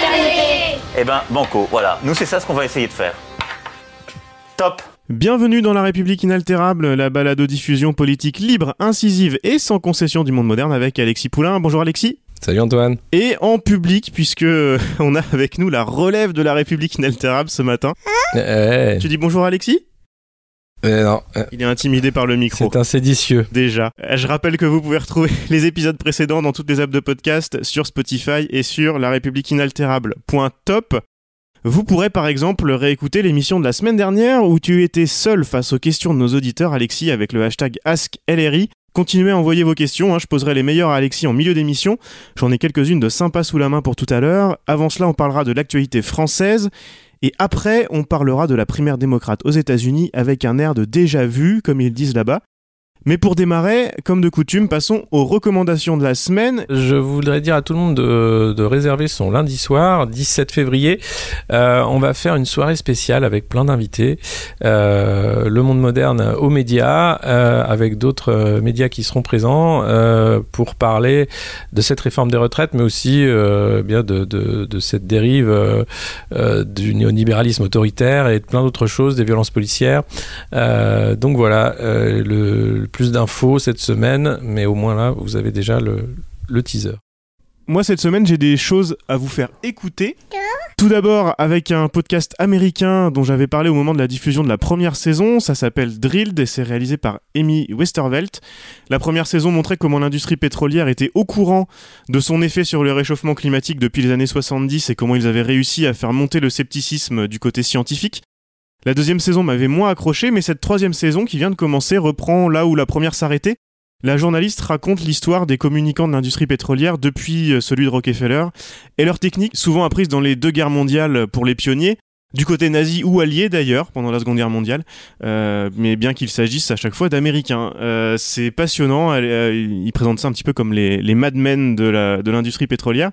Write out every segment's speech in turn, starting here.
fraternité. Eh ben, banco, voilà. Nous, c'est ça ce qu'on va essayer de faire. Top Bienvenue dans La République inaltérable, la balado-diffusion politique libre, incisive et sans concession du monde moderne avec Alexis Poulain. Bonjour Alexis. Salut Antoine. Et en public, puisque on a avec nous la relève de La République inaltérable ce matin. Eh, Tu dis bonjour Alexis non, eh, Il est intimidé par le micro. c'est un séditieux. Déjà. Euh, Je rappelle que vous pouvez retrouver les épisodes précédents dans toutes les apps de podcast sur Spotify et sur la république inaltérable.top. Vous pourrez par exemple réécouter l'émission de la semaine dernière où tu étais seul face aux questions de nos auditeurs, Alexis, avec le hashtag AskLRI. Continuez à envoyer vos questions, hein, je poserai les meilleures à Alexis en milieu d'émission. J'en ai quelques-unes de sympas sous la main pour tout à l'heure. Avant cela, on parlera de l'actualité française. Et après, on parlera de la primaire démocrate aux États-Unis avec un air de déjà vu, comme ils disent là-bas. Mais pour démarrer, comme de coutume, passons aux recommandations de la semaine. Je voudrais dire à tout le monde de, de réserver son lundi soir, 17 février. Euh, on va faire une soirée spéciale avec plein d'invités. Euh, le monde moderne aux médias, euh, avec d'autres euh, médias qui seront présents euh, pour parler de cette réforme des retraites, mais aussi euh, bien de, de, de cette dérive du néolibéralisme autoritaire et de plein d'autres choses, des violences policières. Donc voilà, le, plus d'infos cette semaine, mais au moins là, vous avez déjà le, teaser. Moi, cette semaine, j'ai des choses à vous faire écouter. Tout d'abord, avec un podcast américain dont j'avais parlé au moment de la diffusion de la première saison. Ça s'appelle Drilled et c'est réalisé par Amy Westervelt. La première saison montrait comment l'industrie pétrolière était au courant de son effet sur le réchauffement climatique depuis les années 70 et comment ils avaient réussi à faire monter le scepticisme du côté scientifique. La deuxième saison m'avait moins accroché, mais cette troisième saison qui vient de commencer reprend là où la première s'arrêtait. La journaliste raconte l'histoire des communicants de l'industrie pétrolière depuis euh, celui de Rockefeller et leurs techniques souvent apprises dans les deux guerres mondiales pour les pionniers, du côté nazi ou allié d'ailleurs pendant la Seconde Guerre mondiale, euh, mais bien qu'il s'agisse à chaque fois d'Américains. Euh, c'est passionnant, il présente ça un petit peu comme les, les madmen de l'industrie pétrolière.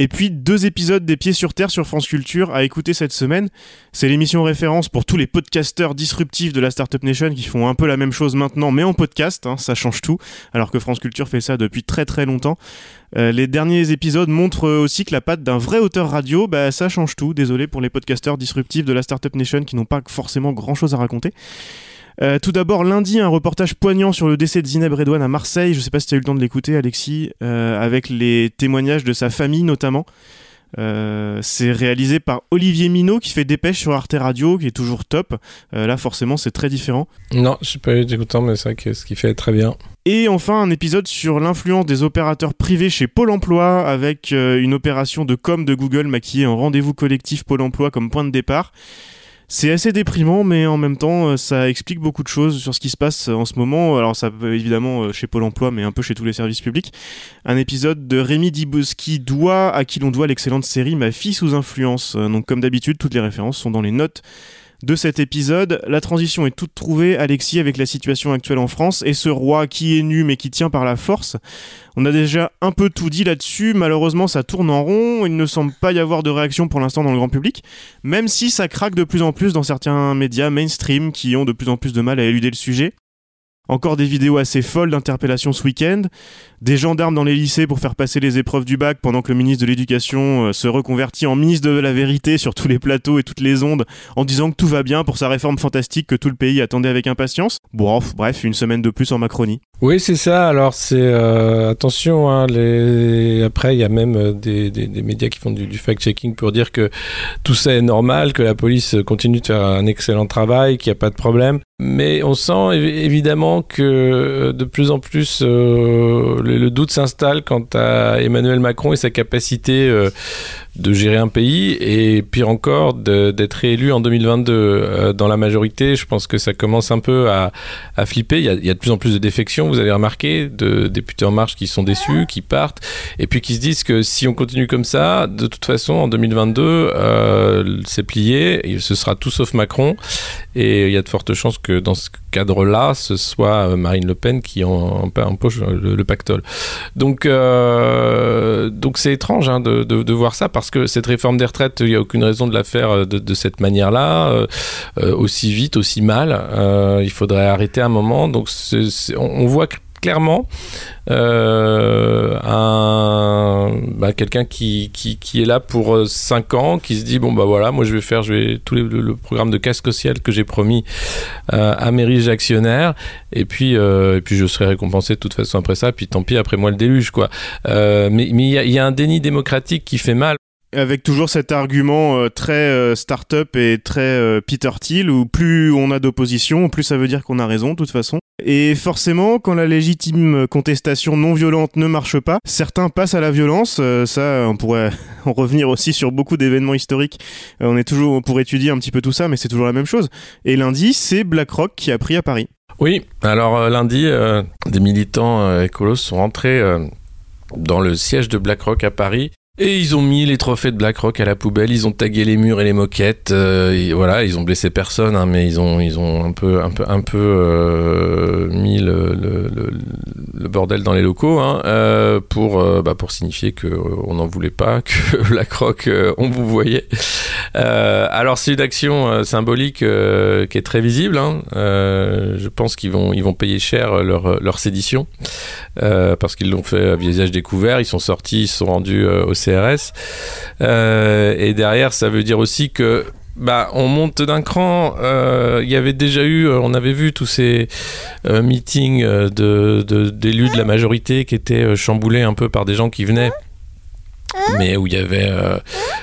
Et puis deux épisodes des Pieds sur Terre sur France Culture à écouter cette semaine. C'est l'émission référence pour tous les podcasteurs disruptifs de la Startup Nation qui font un peu la même chose maintenant, mais en podcast, hein, ça change tout, alors que France Culture fait ça depuis très très longtemps. Euh, les derniers épisodes montrent aussi que la patte d'un vrai auteur radio, bah, ça change tout. Désolé pour les podcasteurs disruptifs de la Startup Nation qui n'ont pas forcément grand chose à raconter. Euh, tout d'abord, lundi, un reportage poignant sur le décès de Zineb Redouane à Marseille. Je sais pas si tu as eu le temps de l'écouter, Alexis, euh, avec les témoignages de sa famille notamment. Euh, c'est réalisé par Olivier Minot qui fait Dépêche sur Arte Radio, qui est toujours top. Euh, là, forcément, c'est très différent. Non, je suis pas eu d'écoutant, mais c'est vrai que ce qui fait est très bien. Et enfin, un épisode sur l'influence des opérateurs privés chez Pôle emploi, avec euh, une opération de com de Google maquillée en rendez-vous collectif Pôle emploi comme point de départ. C'est assez déprimant, mais en même temps, euh, ça explique beaucoup de choses sur ce qui se passe euh, en ce moment. Alors, ça évidemment euh, chez Pôle emploi, mais un peu chez tous les services publics. Un épisode de Rémi Dibowski doit, à qui l'on doit l'excellente série Ma fille sous influence. Donc, comme d'habitude, toutes les références sont dans les notes de cet épisode. La transition est toute trouvée, Alexis, avec la situation actuelle en France et ce roi qui est nu mais qui tient par la force. On a déjà un peu tout dit là-dessus. Malheureusement, ça tourne en rond. Il ne semble pas y avoir de réaction pour l'instant dans le grand public, même si ça craque de plus en plus dans certains médias mainstream qui ont de plus en plus de mal à éluder le sujet. Encore des vidéos assez folles d'interpellation ce week-end, des gendarmes dans les lycées pour faire passer les épreuves du bac pendant que le ministre de l'Éducation euh, se reconvertit en ministre de la vérité sur tous les plateaux et toutes les ondes en disant que tout va bien pour sa réforme fantastique que tout le pays attendait avec impatience. Bon, bref, une semaine de plus en Macronie. Oui, c'est ça. Alors, c'est euh, attention. Hein, les... Après, il y a même euh, des, des, médias qui font du, fact-checking pour dire que tout ça est normal, que la police continue de faire un excellent travail, qu'il n'y a pas de problème. Mais on sent évi- évidemment que euh, de plus en plus euh, le, le doute s'installe quant à Emmanuel Macron et sa capacité euh, de gérer un pays et pire encore d'être réélu en 2022 euh, dans la majorité. Je pense que ça commence un peu à, à flipper. Il y, a, de plus en plus de défections, vous avez remarqué, de députés en marche qui sont déçus, qui partent et puis qui se disent que si on continue comme ça, de toute façon en 2022, euh, c'est plié, et ce sera tout sauf Macron et il y a de fortes chances que dans ce cadre-là, ce soit euh, Marine Le Pen qui en, en poche le, le, pactole. Donc, donc c'est étrange hein, de, de, voir ça parce que cette réforme des retraites, il n'y a aucune raison de la faire de, de cette manière-là, euh, aussi vite, aussi mal. Euh, il faudrait arrêter un moment. Donc, on, voit clairement euh, bah, quelqu'un qui, qui, est là pour 5 ans, qui se dit bon bah voilà, moi je vais faire je vais tout le, programme de casque social que j'ai promis euh, à mes riches actionnaires et puis euh, et puis je serai récompensé de toute façon après ça, puis tant pis après moi le déluge quoi. Euh, mais mais il y, y, a un déni démocratique qui fait mal avec toujours cet argument euh, très euh, start-up et très euh, Peter Thiel, où plus on a d'opposition, plus ça veut dire qu'on a raison, de toute façon. Et forcément, quand la légitime contestation non violente ne marche pas, certains passent à la violence. Euh, ça, on pourrait en revenir aussi sur beaucoup d'événements historiques. On est toujours pour étudier un petit peu tout ça, mais c'est toujours la même chose. Et lundi, c'est BlackRock qui a pris à Paris. Oui, alors lundi, des militants écolos sont rentrés dans le siège de BlackRock à Paris et ils ont mis les trophées de BlackRock à la poubelle, ils ont tagué les murs et les moquettes, euh, voilà, ils ont blessé personne, hein, mais ils ont, ils ont un peu, un peu, un peu euh, mis le, bordel dans les locaux hein, euh, pour, bah, pour signifier que euh, on n'en voulait pas, que BlackRock, on vous voyait. alors c'est une action symbolique qui est très visible. Hein, je pense qu'ils vont, ils vont payer cher leur, leur sédition parce qu'ils l'ont fait à visage découvert. Ils sont sortis, ils sont rendus au Euh, et derrière, ça veut dire aussi que bah, on monte d'un cran. Il euh, y avait déjà eu, on avait vu tous ces euh, meetings d'élus de, la majorité qui étaient chamboulés un peu par des gens qui venaient mais où il y avait euh,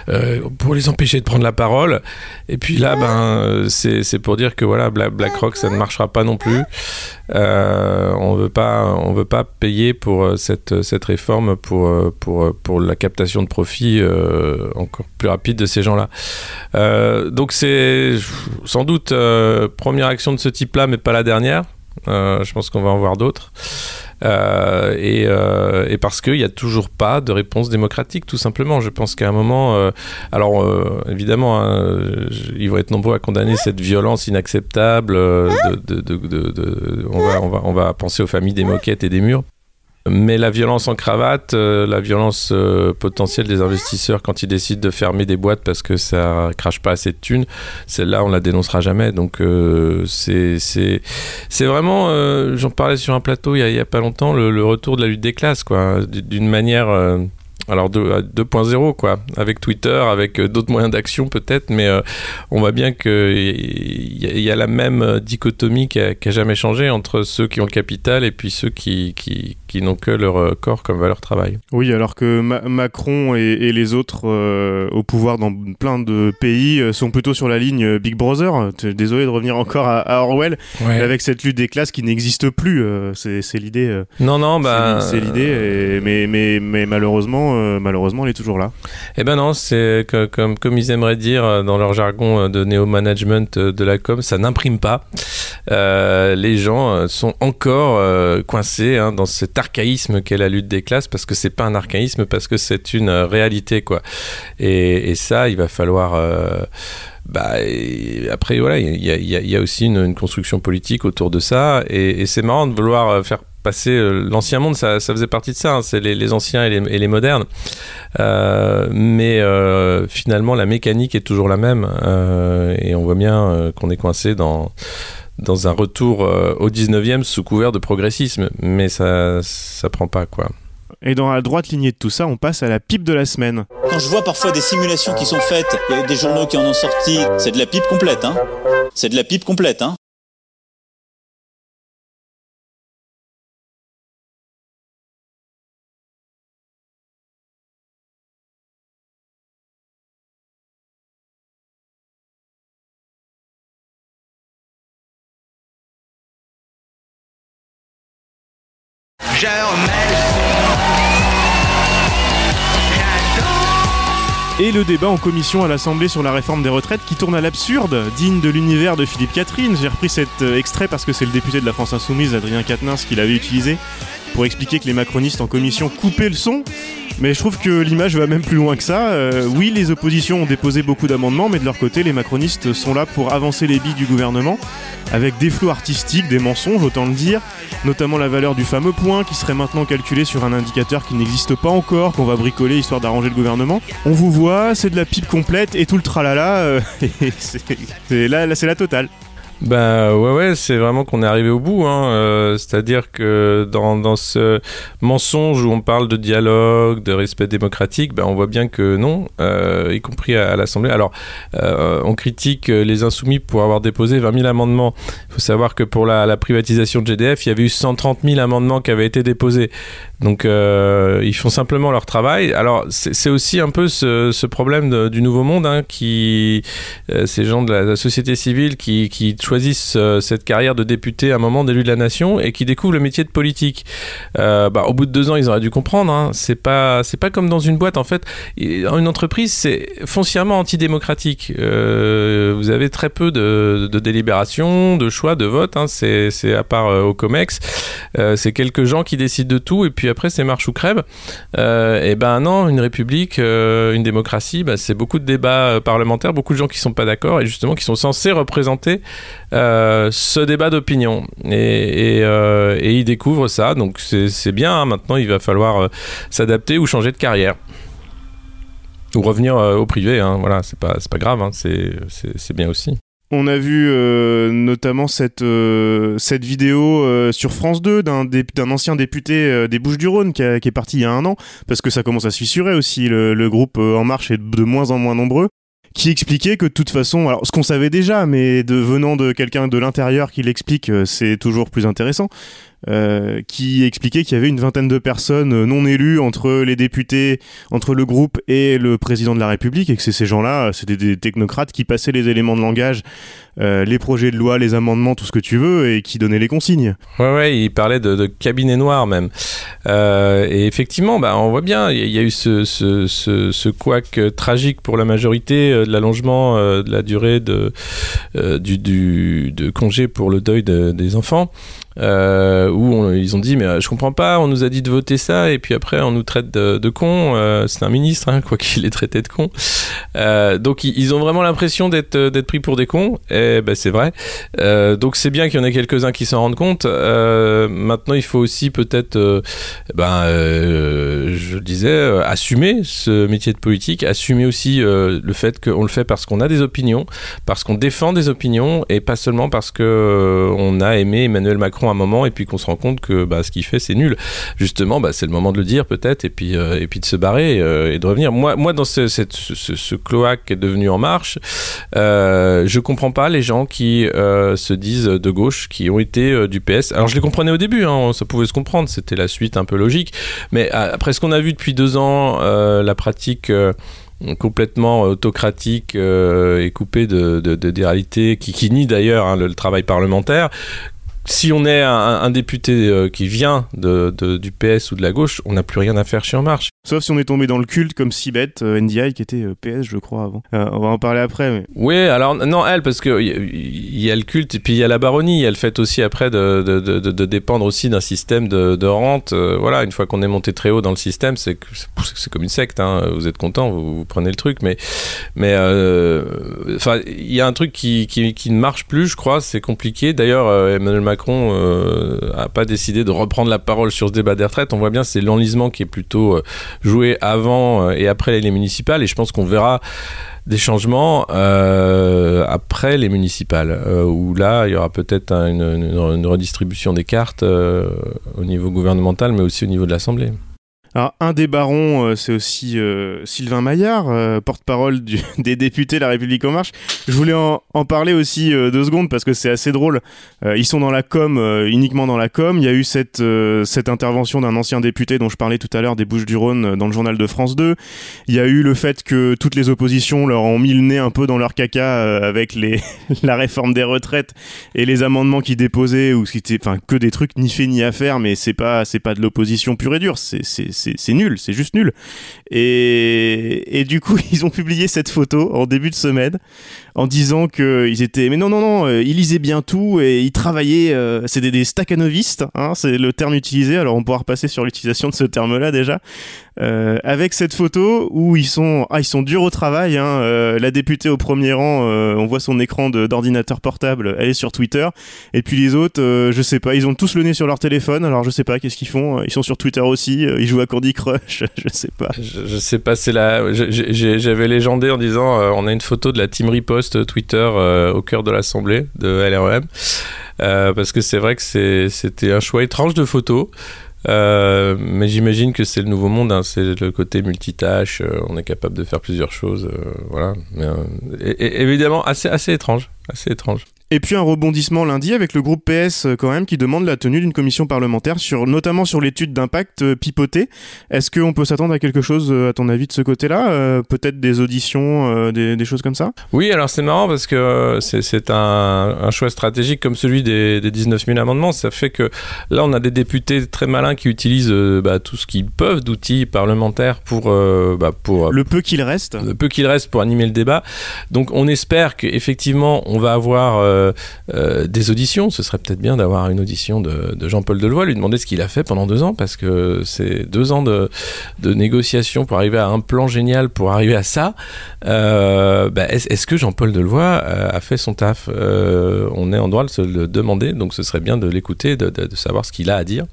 euh, pour les empêcher de prendre la parole. Et puis là ben c'est pour dire que voilà BlackRock ça ne marchera pas non plus. Euh, on veut pas on veut pas payer pour cette, cette réforme pour, pour, pour la captation de profit euh, encore plus rapide de ces gens là euh, donc c'est sans doute euh, première action de ce type là mais pas la dernière je pense qu'on va en voir d'autres euh, et, euh, et, parce qu'il n'y a toujours pas de réponse démocratique, tout simplement. Je pense qu'à un moment, euh, alors euh, évidemment, hein, ils vont être nombreux à condamner cette violence inacceptable. Euh, de, de, de, on, va, on, va, on va penser aux familles des moquettes et des murs. Mais la violence en cravate, euh, la violence euh, potentielle des investisseurs quand ils décident de fermer des boîtes parce que ça crache pas assez de thunes, celle-là, on la dénoncera jamais. Donc, euh, c'est vraiment, euh, j'en parlais sur un plateau il y a, a pas longtemps, le, le, retour de la lutte des classes, quoi, d'une manière euh, alors 2.0 quoi. Avec Twitter avec euh, d'autres moyens d'action peut-être mais euh, on voit bien que il y, y, a la même dichotomie qui a, qui a, jamais changé entre ceux qui ont le capital et puis ceux qui, qui, qui n'ont que leur euh, corps comme valeur travail. Oui alors que Ma Macron et, et, les autres euh, au pouvoir dans plein de pays euh, sont plutôt sur la ligne Big Brother. Désolé de revenir encore à, à Orwell ouais. avec cette lutte des classes qui n'existe plus euh, c'est l'idée non non bah c'est l'idée mais, mais, mais malheureusement euh, malheureusement, elle est toujours là. Eh ben non, c'est comme, ils aimeraient dire euh, dans leur jargon de néo-management de la com, ça n'imprime pas. Euh, les gens sont encore euh, coincés hein, dans cet archaïsme qu'est la lutte des classes parce que c'est pas un archaïsme, parce que c'est une réalité, quoi. Et, ça, il va falloir. Euh, bah, après, voilà, il y a, aussi une, construction politique autour de ça, et c'est marrant de vouloir faire passer euh, l'ancien monde ça, ça, faisait partie de ça hein, c'est les, les, anciens et les, et les modernes euh, mais euh, finalement la mécanique est toujours la même euh, et on voit bien euh, qu'on est coincé dans dans un retour au 19e sous couvert de progressisme mais ça ça prend pas quoi et dans la droite lignée de tout ça, on passe à la pipe de la semaine. Quand je vois parfois des simulations qui sont faites, il y a des journaux qui en ont sorti, c'est de la pipe complète, hein. C'est de la pipe complète, hein. Le débat en commission à l'Assemblée sur la réforme des retraites qui tourne à l'absurde, digne de l'univers de Philippe Catherine. J'ai repris cet euh, extrait parce que c'est le député de la France Insoumise, Adrien Quatennens, qui l'avait utilisé pour expliquer que les macronistes en commission coupaient le son. Mais je trouve que l'image va même plus loin que ça. Euh, oui, les oppositions ont déposé beaucoup d'amendements, mais de leur côté, les macronistes sont là pour avancer les billes du gouvernement, avec des flous artistiques, des mensonges, autant le dire, notamment la valeur du fameux point qui serait maintenant calculé sur un indicateur qui n'existe pas encore, qu'on va bricoler histoire d'arranger le gouvernement. On vous voit, c'est de la pipe complète et tout le tralala, euh, c'est la totale. Bah ouais ouais c'est vraiment qu'on est arrivé au bout hein. Euh, c'est-à-dire que dans, dans ce mensonge où on parle de dialogue de respect démocratique bah, on voit bien que non euh, y compris à, l'Assemblée. Alors euh, on critique les insoumis pour avoir déposé 20 000 amendements. Il faut savoir que pour la, la privatisation de GDF il y avait eu 130 000 amendements qui avaient été déposés. Donc ils font simplement leur travail. Alors c'est aussi un peu ce, problème de- du nouveau monde hein, qui ces gens de la, la société civile qui, qui choisissent euh, cette carrière de député à un moment d'élu de la nation et qui découvrent le métier de politique. Euh, bah, au bout de deux ans, ils auraient dû comprendre. Hein, c'est pas c'est pas comme dans une boîte en fait. Une entreprise, c'est foncièrement antidémocratique. Euh, vous avez très peu de, de délibération, de choix, de vote. Hein, c'est à part au Comex, c'est quelques gens qui décident de tout et puis après c'est marche ou crève. Et ben non, une république, une démocratie, bah, c'est beaucoup de débats parlementaires, beaucoup de gens qui sont pas d'accord et justement qui sont censés représenter euh, ce débat d'opinion. Euh, et ils découvrent ça, donc c'est bien. hein. Maintenant, il va falloir euh, s'adapter ou changer de carrière. Ou revenir au privé, hein. voilà, c'est pas, grave, hein. c'est bien aussi. On a vu notamment cette, vidéo sur France 2 d'un ancien député des Bouches-du-Rhône qui, est parti il y a un an, parce que ça commence à se fissurer aussi, le, groupe En Marche est de moins en moins nombreux, qui expliquait que de toute façon, alors ce qu'on savait déjà, mais de, venant de quelqu'un de l'intérieur qui l'explique, euh, c'est toujours plus intéressant, euh, qui expliquait qu'il y avait une vingtaine de personnes euh, non élues entre les députés, entre le groupe et le président de la République, et que c'est ces gens-là, c'était des technocrates qui passaient les éléments de langage, euh, les projets de loi, les amendements, tout ce que tu veux, et qui donnaient les consignes. Ouais, ouais, il parlait de, cabinet noir même. Et effectivement, bah, on voit bien, il y, a- eu ce, ce, tragique pour la majorité de l'allongement de la durée de, du, congé pour le deuil de- des enfants. Où ils ont dit mais euh, je comprends pas on nous a dit de voter ça et puis après on nous traite de, de cons euh, c'est un ministre hein, quoi qu'il ait traité de cons euh, donc ils, ont vraiment l'impression d'être d'être pris pour des cons et ben c'est vrai donc c'est bien qu'il y en ait quelques-uns qui s'en rendent compte. Maintenant, il faut aussi peut-être, ben, je le disais, assumer ce métier de politique, assumer aussi le fait qu'on le fait parce qu'on a des opinions, parce qu'on défend des opinions et pas seulement parce que on a aimé Emmanuel Macron à un moment et puis qu'on se rend compte que bah, ce qu'il fait c'est nul. Justement, bah, c'est le moment de le dire peut-être et puis euh, et puis de se barrer euh, et de revenir. Moi, moi dans ce, cette- ce, cloaque est devenu En Marche, euh, je comprends pas les gens qui se disent de gauche, qui ont été du PS. Alors je les comprenais au début, hein, ça pouvait se comprendre, c'était la suite un peu logique. Mais après ce qu'on a vu depuis deux ans, la pratique complètement autocratique et coupée de, de- de- des réalités, qui, qui nie d'ailleurs hein, le travail parlementaire. Si on est un, un député euh, qui vient de, de- du PS ou de la gauche, on n'a plus rien à faire chez En Marche. Sauf si on est tombé dans le culte comme Sibet, euh, NDI, qui était euh, PS, je crois, avant. Euh, on va en parler après, mais... Oui, alors non, elle, parce que il y, y a le culte et puis il y a la baronnie. Il y a le fait aussi après de, de, de, de- de dépendre aussi d'un système de, rente. Euh, voilà, une fois qu'on est monté très haut dans le système, c'est comme une secte. Hein. Vous êtes content, vous, vous prenez le truc, mais mais euh, il y a un truc qui, qui, qui ne marche plus, je crois. C'est compliqué. D'ailleurs, Emmanuel Macron euh, a pas décidé de reprendre la parole sur ce débat des retraites. On voit bien, c'est l'enlisement qui est plutôt euh, joué avant euh, et après les municipales. Et je pense qu'on verra des changements euh, après les municipales, euh, où là, il y aura peut-être un- une, redistribution des cartes euh, au niveau gouvernemental, mais aussi au niveau de l'Assemblée. Alors, un des barons, euh, c'est aussi euh, Sylvain Maillard, euh, porte-parole des députés La République En Marche. Je voulais en, en parler aussi euh, deux secondes parce que c'est assez drôle. Euh, ils sont dans la com, euh, uniquement dans la com. Il y a eu cette, cette intervention d'un ancien député dont je parlais tout à l'heure des Bouches-du-Rhône dans le journal de France 2. Il y a eu le fait que toutes les oppositions leur ont mis le nez un peu dans leur caca avec les, la réforme des retraites et les amendements qu'ils déposaient ou qui enfin, que des trucs ni fait ni à faire, mais c'est pas, c'est pas de l'opposition pure et dure. C'est, c'est, c'est nul, c'est juste nul. Et, et du coup, ils ont publié cette photo en début de semaine en disant qu'ils étaient. Mais non, non, non, euh, ils lisaient bien tout et ils travaillaient. Euh, C'était des staccanovistes, hein, c'est le terme utilisé. Alors on pourra repasser sur l'utilisation de ce terme-là déjà. Euh, avec cette photo où ils sont, ah, ils sont durs au travail. Hein. Euh, la députée au premier rang, euh, on voit son écran d'ordinateur portable, elle est sur Twitter. Et puis les autres, euh, je sais pas, ils ont tous le nez sur leur téléphone. Alors je sais pas, qu'est-ce qu'ils font Ils sont sur Twitter aussi. euh, ils jouent à Candy Crush. je sais pas. Je, sais pas, c'est j'ai- J'avais légendé en disant euh, on a une photo de la team riposte Twitter au cœur de l'Assemblée de LREM. Parce que c'est vrai que c'était un choix étrange de photo. Euh, mais j'imagine que c'est le nouveau monde, hein, c'est le côté multitâche, euh, on est capable de faire plusieurs choses, euh, voilà. Mais, euh, et- et- évidemment, assez, assez étrange, assez étrange. Et puis un rebondissement lundi avec le groupe PS euh, quand même qui demande la tenue d'une commission parlementaire sur notamment sur l'étude d'impact euh, pipotée. Est-ce qu'on peut s'attendre à quelque chose euh, à ton avis de ce côté-là Euh, Peut-être des auditions, euh, des, des choses comme ça? Oui, alors c'est marrant parce que c'est- un, un choix stratégique comme celui des, des 19 000 amendements. Ça fait que là, on a des députés très malins qui utilisent euh, bah, tout ce qu'ils peuvent d'outils parlementaires pour, bah, pour Le peu qu'il reste. le peu qu'il reste pour animer le débat. Donc on espère qu'effectivement on va avoir euh, euh, des auditions. Ce serait peut-être bien d'avoir une audition de, Jean-Paul Delevoye, lui demander ce qu'il a fait pendant deux ans, parce que c'est deux ans de, de négociations pour arriver à un plan génial, pour arriver à ça. Euh, bah, est-ce, que Jean-Paul Delevoye a fait son taf? On est en droit de se le demander, donc ce serait bien de l'écouter, de savoir ce qu'il a à dire.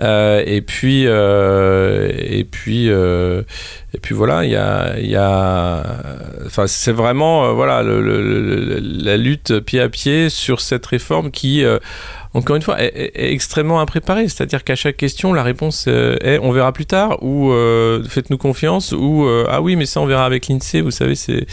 Euh, et puis, euh, et puis, euh, et puis voilà, il y a, y a, enfin, c'est vraiment, voilà, le- le- la lutte pied à pied sur cette réforme qui, encore une fois, est, extrêmement impréparée. C'est-à-dire qu'à chaque question, la réponse euh, est on verra plus tard, ou euh, faites-nous confiance, ou euh, ah oui, mais ça on verra avec l'INSEE. Vous savez, c'est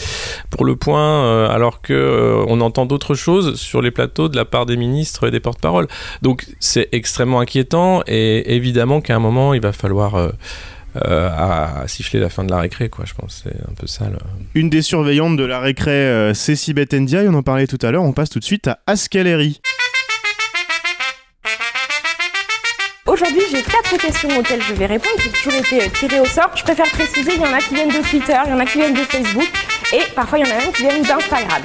pour le point, alors que on entend d'autres choses sur les plateaux de la part des ministres et des porte-paroles. Donc c'est extrêmement inquiétant, et évidemment qu'à un moment, il va falloir siffler la fin de la récré, quoi. Je pense c'est un peu ça. Une des surveillantes de la récré, euh, Sibeth Ndiaye, on en parlait tout à l'heure. On passe tout de suite à Ascaleri. Aujourd'hui, j'ai quatre questions auxquelles je vais répondre. J'ai toujours été euh, tirée au sort. Je préfère préciser, il y en a qui viennent de Twitter, il y en a qui viennent de Facebook, et parfois il y en a même qui viennent d'Instagram.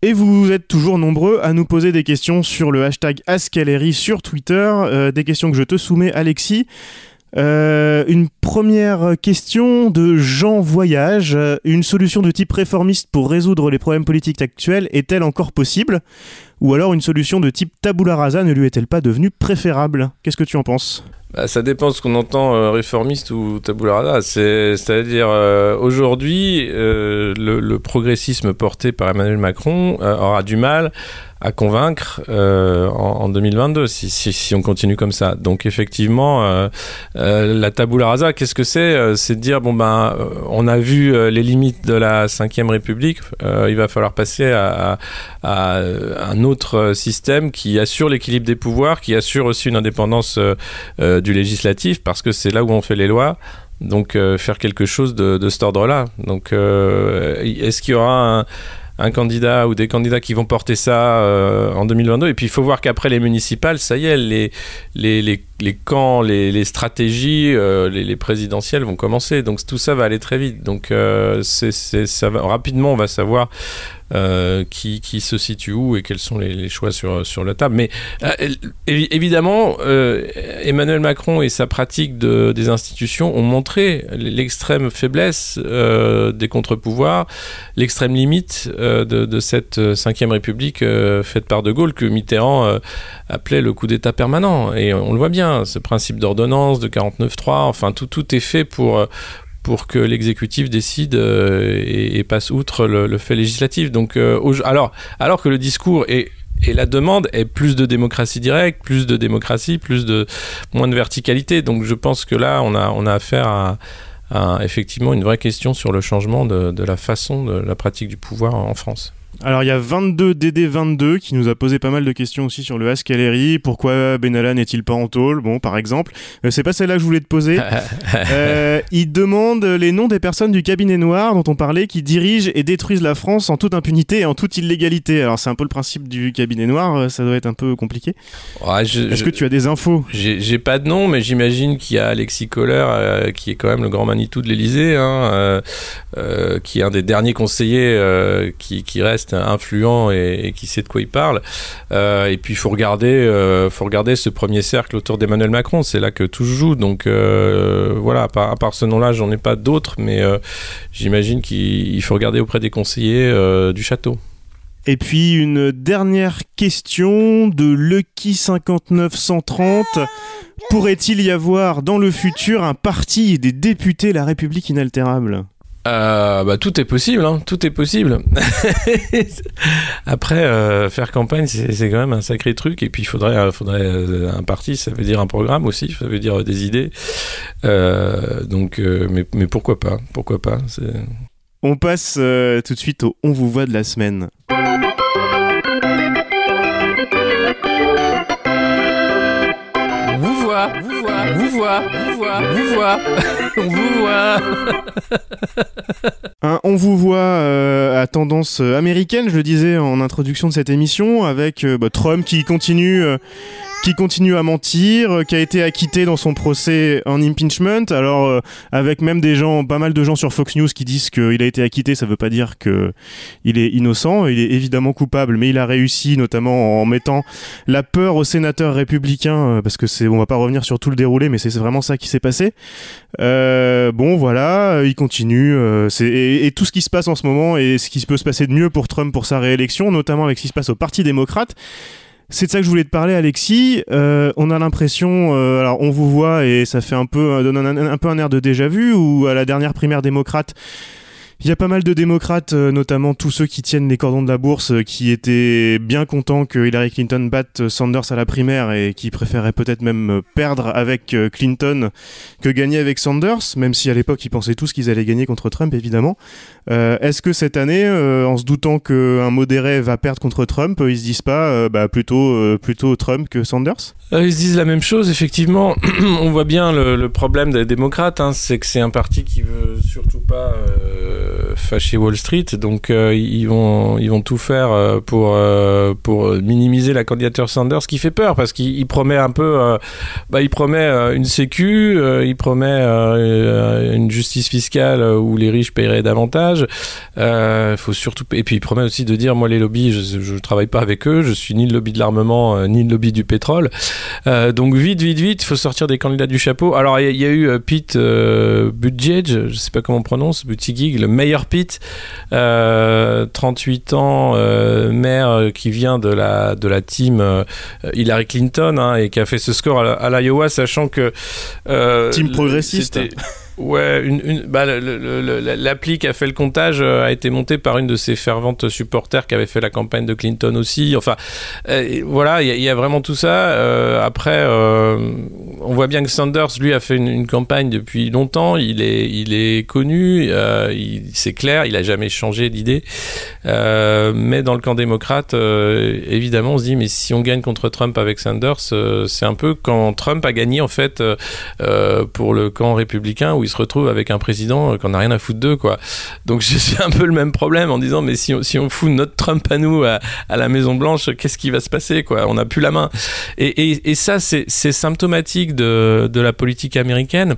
Et vous êtes toujours nombreux à nous poser des questions sur le hashtag Ascaleri sur Twitter, euh, des questions que je te soumets Alexis. Euh, une première question de Jean Voyage. Euh, Une solution de type réformiste pour résoudre les problèmes politiques actuels est-elle encore possible? Ou alors une solution de type tabula rasa ne lui est-elle pas devenue préférable? Qu'est-ce que tu en penses? Bah, ça dépend de ce qu'on entend euh, réformiste ou tabula rasa. C'est, c'est-à-dire euh, aujourd'hui, le, progressisme porté par Emmanuel Macron aura du mal à convaincre en, en 2022 si, on continue comme ça. Donc effectivement, la tabula rasa, qu'est-ce que c'est Euh, C'est de dire bon ben, euh, on a vu euh, les limites de la Ve République. il va falloir passer à, un autre système qui assure l'équilibre des pouvoirs, qui assure aussi une indépendance du législatif, parce que c'est là où on fait les lois. Donc faire quelque chose de, de cet ordre-là. Donc est-ce qu'il y aura un, un candidat ou des candidats qui vont porter ça euh, en 2022 Et puis il faut voir qu'après les municipales, ça y est, les, les, camps, les, stratégies, euh, les, les présidentielles vont commencer. Donc tout ça va aller très vite. Donc euh, c'est, ça va, rapidement, on va savoir euh, qui, qui se situe où et quels sont les, choix sur, sur la table. Mais euh, évi- évidemment, euh, Emmanuel Macron et sa pratique de, des institutions ont montré l'extrême faiblesse des contre-pouvoirs, l'extrême limite de, de cette Cinquième République faite par De Gaulle que Mitterrand appelait le coup d'État permanent. Et on le voit bien, ce principe d'ordonnance, de 49.3, enfin tout, tout est fait pour... pour que l'exécutif décide euh, et, passe outre le, fait législatif. Donc, euh, alors, alors que le discours et la demande est plus de démocratie directe, plus de démocratie, plus de moins de verticalité. Donc, je pense que là, on a on a affaire à, effectivement une vraie question sur le changement de la façon de la pratique du pouvoir en France. Alors il y a 22 DD22 qui nous a posé pas mal de questions aussi sur le Ask LRI. Pourquoi Benalla n'est-il pas en tôle? Bon, par exemple. Euh, c'est pas celle-là que je voulais te poser. euh, il demande les noms des personnes du cabinet noir dont on parlait qui dirigent et détruisent la France en toute impunité et en toute illégalité. Alors c'est un peu le principe du cabinet noir, euh, ça doit être un peu compliqué. Ouais, Est-ce que tu as des infos? J'ai pas de nom, mais j'imagine qu'il y a Alexis Kohler, euh, qui est quand même le grand Manitou de l'Elysée, hein, qui est un des derniers conseillers qui, qui reste influent et, qui sait de quoi il parle. Euh, et puis il faut regarder, euh, faut regarder ce premier cercle autour d'Emmanuel Macron. C'est là que tout joue. Donc euh, voilà, à part, ce nom-là, j'en ai pas d'autres, mais euh, j'imagine qu'il il faut regarder auprès des conseillers du château. Et puis une dernière question de Lucky59130. Pourrait-il y avoir dans le futur un parti des députés La République inaltérable? Euh, bah, tout est possible, hein, tout est possible. Après, euh, faire campagne, c'est quand même un sacré truc. Et puis, il faudrait, euh, faudrait euh, un parti, ça veut dire un programme aussi, ça veut dire des idées. Euh, donc, euh, mais, mais pourquoi pas Pourquoi pas On passe euh, tout de suite au On vous voit de la semaine. Vous voit, vous voit, on vous voit. On vous voit euh, à tendance euh, américaine, je le disais en introduction de cette émission, avec euh, bah, Trump qui continue, qui continue à mentir, qui a été acquitté dans son procès en impeachment. Alors avec même des gens, pas mal de gens sur Fox News qui disent qu'il a été acquitté, ça veut pas dire que il est innocent. Il est évidemment coupable, mais il a réussi, notamment en mettant la peur aux sénateurs républicains, parce que c'est, on va pas revenir sur tout le déroulé, mais c'est c'est vraiment ça qui s'est passé. Euh, bon, voilà, euh, il continue. euh, et, tout ce qui se passe en ce moment et ce qui peut se passer de mieux pour Trump pour sa réélection, notamment avec ce qui se passe au Parti démocrate. C'est de ça que je voulais te parler, Alexis. On a l'impression, alors on vous voit et ça fait un peu, donne un, un- peu un air de déjà vu, où à la dernière primaire démocrate, il y a pas mal de démocrates, euh, notamment tous ceux qui tiennent les cordons de la bourse, euh, qui étaient bien contents que Hillary Clinton batte euh, Sanders à la primaire et qui préféraient peut-être même perdre avec Clinton que gagner avec Sanders, même si à l'époque ils pensaient tous qu'ils allaient gagner contre Trump, évidemment. Est-ce que cette année, en se doutant qu'un modéré va perdre contre Trump, ils se disent pas bah, plutôt, Trump que Sanders? Ils se disent la même chose, effectivement. On voit bien le, problème des démocrates, hein, c'est que c'est un parti qui veut surtout pas fâcher Wall Street, donc euh, ils vont ils vont tout faire euh, pour euh, pour minimiser la candidature Sanders, qui fait peur parce qu'il il promet un peu, bah, il promet une sécu, il promet une justice fiscale où les riches paieraient davantage. Faut surtout et puis il promet aussi de dire moi les lobbies, je, je travaille pas avec eux, je suis ni le lobby de l'armement ni le lobby du pétrole. Donc vite, vite, vite, faut sortir des candidats du chapeau. Alors il y, a- eu Pete euh, Buttigieg, je sais pas comment on prononce, Buttigieg, le meilleur Pete, euh, 38 ans, euh, maire euh, qui vient de la de la team euh, Hillary Clinton hein, et qui a fait ce score à, à l'Iowa, sachant que Team progressiste. Ouais, bah, l'appli qui a fait le comptage euh, a été montée par une de ses ferventes supporters qui avait fait la campagne de Clinton aussi. Enfin, euh, voilà, il y, a- vraiment tout ça. Euh, après, on voit bien que Sanders, lui, a fait une, une campagne depuis longtemps. Il est, il est connu, c'est clair, il a jamais changé d'idée. Mais dans le camp démocrate, évidemment, on se dit, mais si on gagne contre Trump avec Sanders, c'est un peu quand Trump a gagné, en fait, pour le camp républicain, où se retrouve avec un président euh, qu'on n'a rien à foutre d'eux, quoi. Donc j'ai un peu le même problème en disant, mais si on, si on fout notre Trump à nous à, la Maison Blanche, qu'est-ce qui va se passer, quoi? On n'a plus la main. Et, et, ça, c'est c'est symptomatique de, de la politique américaine.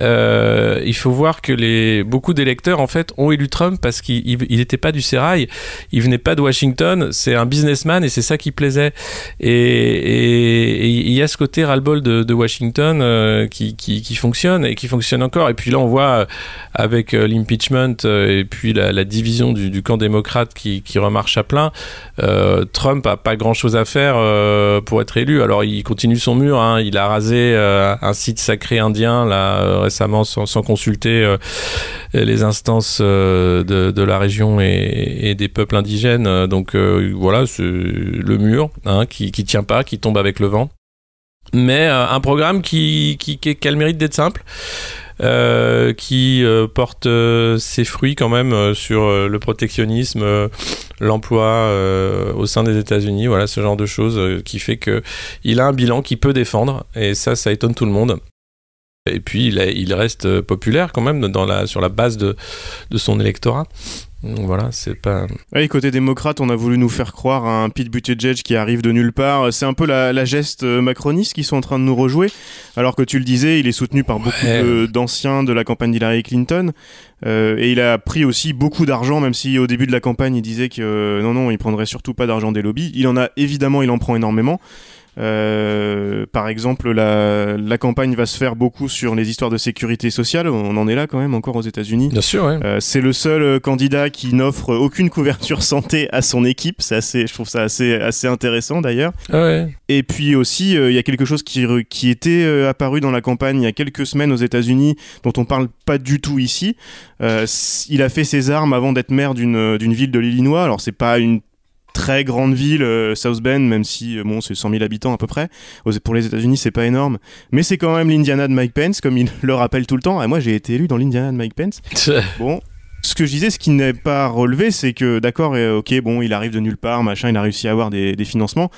Euh, il faut voir que les, beaucoup d'électeurs, en fait, ont élu Trump parce qu'il n'était pas du sérail, il venait pas de Washington, c'est un businessman et c'est ça qui plaisait. Et, il y a ce côté ras-le-bol de, Washington euh, qui, qui fonctionne et qui fonctionne encore. Et puis là, on voit euh, avec euh, l'impeachment euh, et puis la, division du, camp démocrate qui, remarche à plein, Trump a pas grand-chose à faire pour être élu. Alors il continue son mur, hein. il a rasé un site sacré indien là récemment sans, consulter les instances de, la région et, des peuples indigènes. Donc voilà, le mur hein, qui, qui tient pas, qui tombe avec le vent. Mais un programme qui, qui a le mérite d'être simple. Euh, qui euh, porte euh, ses fruits quand même sur le protectionnisme, l'emploi au sein des États-Unis, voilà ce genre de choses qui fait que il a un bilan qui peut défendre et ça, ça étonne tout le monde. Et puis il, a- il reste euh, populaire quand même dans la, sur la base de, de son électorat. Donc voilà, c'est pas. Oui, côté démocrate, on a voulu nous faire croire à un Pete Buttigieg qui arrive de nulle part. C'est un peu la, la geste euh, macroniste qui sont en train de nous rejouer. Alors que tu le disais, il est soutenu par beaucoup de- d'anciens de la campagne d'Hillary Clinton. Euh, et il a pris aussi beaucoup d'argent, même si au début de la campagne, il disait que euh, non, non, il prendrait surtout pas d'argent des lobbies. Il en a évidemment, il en prend énormément. Euh, par exemple, la, la campagne va se faire beaucoup sur les histoires de sécurité sociale. On en est là quand même encore aux États-Unis. Bien sûr, ouais. Euh, c'est le seul euh, candidat qui n'offre aucune couverture santé à son équipe. C'est assez, je trouve ça assez, assez intéressant d'ailleurs. Ah ouais. Et puis aussi, euh, il y a quelque chose qui, était apparu dans la campagne il y a quelques semaines aux États-Unis, dont on parle pas du tout ici. Il a fait ses armes avant d'être maire d'une d'une ville de l'Illinois. Alors c'est pas une très grande ville, euh, South Bend, même si euh, bon c'est 100 000 habitants à peu près. Pour les États-Unis, c'est pas énorme, mais c'est quand même l'Indiana de Mike Pence, comme il le rappelle tout le temps. Et moi, j'ai été élu dans l'Indiana de Mike Pence. Bon, ce que je disais, ce qui n'est pas relevé, c'est que d'accord, ok, bon, il arrive de nulle part, machin, il a réussi à avoir des, des financements.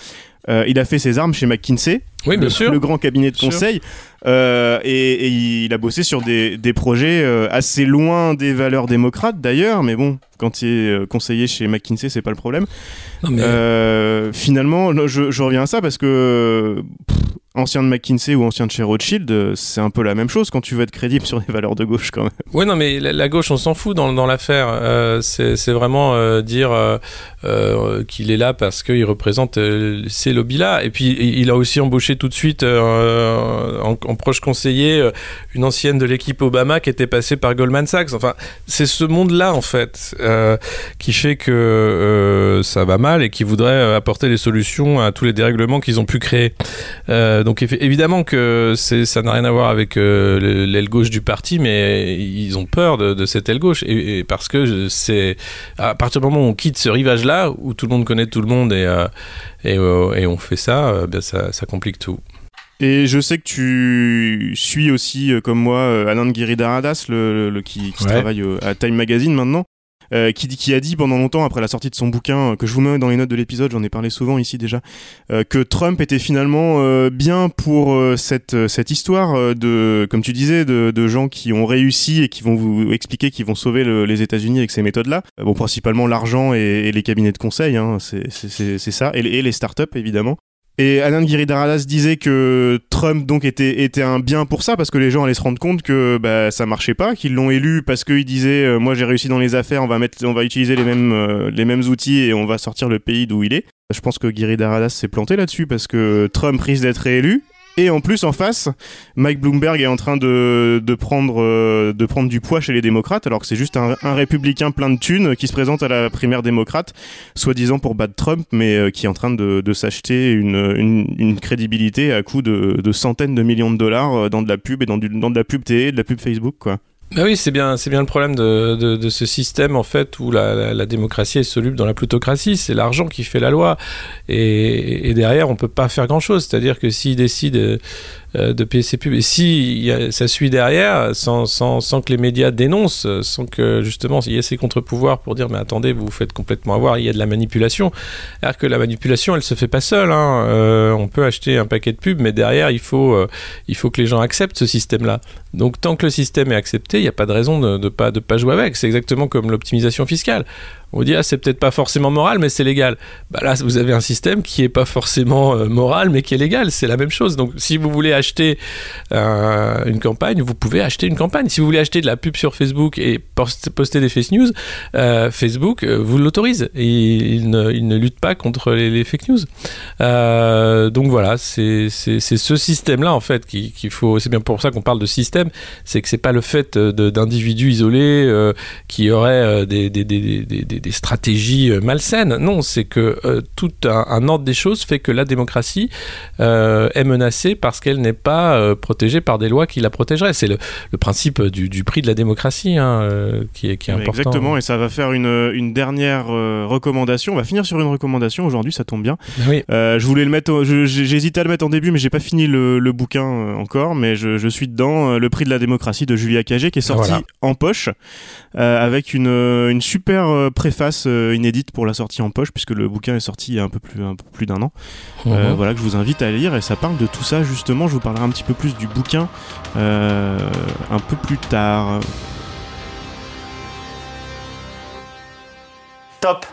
Euh, il a fait ses armes chez McKinsey, Oui, bien le, sûr. le grand cabinet de conseil, euh, et, et il a bossé sur des, des projets euh, assez loin des valeurs démocrates d'ailleurs, mais bon, quand il est conseiller chez McKinsey, c'est pas le problème. Non, mais- finalement, je, je reviens à ça parce que pff, ancien de McKinsey ou ancien de chez Rothschild, euh, c'est un peu la même chose quand tu veux être crédible sur des valeurs de gauche quand même. Ouais, non, mais la, gauche, on s'en fout dans, l'affaire. Euh, c'est vraiment euh, dire qu'il est là parce qu'il représente ces lobbies-là. Et puis, il a aussi embauché tout de suite, en, en proche conseiller, une ancienne de l'équipe Obama qui était passée par Goldman Sachs. Enfin, c'est ce monde-là, en fait, qui fait que ça va mal et qui voudrait apporter les solutions à tous les dérèglements qu'ils ont pu créer. Donc évi- évidemment que ça n'a rien à voir avec euh, le- l'aile gauche du parti, mais ils ont peur de, de cette aile gauche et, et parce que c'est à partir du moment où on quitte ce rivage-là où tout le monde connaît tout le monde et euh, et, euh, et on fait ça, ben ça, ça complique tout. Et je sais que tu suis aussi, euh, comme moi, euh, Alain de Guéridaradas, le, le- le- qui, qui Ouais. travaille euh, à Time Magazine maintenant, euh, qui, qui a dit pendant longtemps, après la sortie de son bouquin, euh, que je vous mets dans les notes de l'épisode, j'en ai parlé souvent ici déjà, euh, que Trump était finalement euh, bien pour euh, cette, euh, cette histoire de, comme tu disais, de, de gens qui ont réussi et qui vont vous expliquer qu'ils vont sauver le- les États-Unis avec ces méthodes-là. Bon, principalement l'argent et, et les cabinets de conseil, hein, c'est ça, et, et les startups évidemment. Et Alain Guiridaradas disait que Trump donc était, était un bien pour ça parce que les gens allaient se rendre compte que bah, ça marchait pas, qu'ils l'ont élu parce qu'il disait euh, moi j'ai réussi dans les affaires, on va mettre, on va utiliser les mêmes euh, les mêmes outils et on va sortir le pays d'où il est. Je pense que Guiridaradas s'est planté là-dessus parce que Trump risque d'être réélu. Et en plus, en face, Mike Bloomberg est en train de, euh, prendre du poids chez les démocrates, alors que c'est juste un, républicain plein de thunes qui se présente à la primaire démocrate, soi-disant pour battre Trump, mais euh, qui est en train de, s'acheter une, crédibilité à coût de, centaines de millions de dollars euh, dans de la pub et dans, de la pub de la pub Facebook, quoi. Bah oui, c'est bien, bien le problème de, ce système en fait où la, la, démocratie est soluble dans la plutocratie. C'est l'argent qui fait la loi et, derrière on peut pas faire grand chose. C'est-à-dire que s'il décide euh, de payer ses pubs et si ça suit derrière sans, sans, sans que les médias dénoncent, sans que justement il y ait ces contre-pouvoirs pour dire mais attendez vous vous faites complètement avoir, il y a de la manipulation. Alors que la manipulation elle se fait pas seule. Hein. Euh, on peut acheter un paquet de pubs mais derrière il faut euh, il faut que les gens acceptent ce système-là. Donc tant que le système est accepté, il n'y a pas de raison de ne pas, de pas jouer avec. C'est exactement comme l'optimisation fiscale. On dit, ah, c'est peut-être pas forcément moral, mais c'est légal. Bah là, vous avez un système qui est pas forcément euh, moral, mais qui est légal. C'est la même chose. Donc, si vous voulez acheter euh, une campagne, vous pouvez acheter une campagne. Si vous voulez acheter de la pub sur Facebook et post poster des fake news, euh, Facebook vous l'autorise. Et il ne, lutte pas contre les, fake news. Donc voilà, c'est ce système-là, en fait, qu'il qu faut. C'est bien pour ça qu'on parle de système. C'est que c'est pas le fait d'individus isolés qui auraient des des stratégies euh, malsaines. Non, c'est que euh, tout un, ordre des choses fait que la démocratie est menacée parce qu'elle n'est pas protégée par des lois qui la protégeraient. C'est le, principe du, prix de la démocratie hein, qui, est, qui est important. Exactement, et ça va faire une, une dernière recommandation. On va finir sur une recommandation aujourd'hui, ça tombe bien. Oui. je voulais le mettre, j'hésitais à le mettre en début, mais j'ai pas fini le, le bouquin encore, mais je, je, suis dedans. Le prix de la démocratie de Julia Cagé qui est sorti en poche avec une, une super préface inédite pour la sortie en poche puisque le bouquin est sorti il y a un peu plus, un peu plus d'un an. Mhm. voilà que je vous invite à lire et ça parle de tout ça justement. Je vous parlerai un petit peu plus du bouquin un peu plus tard. Top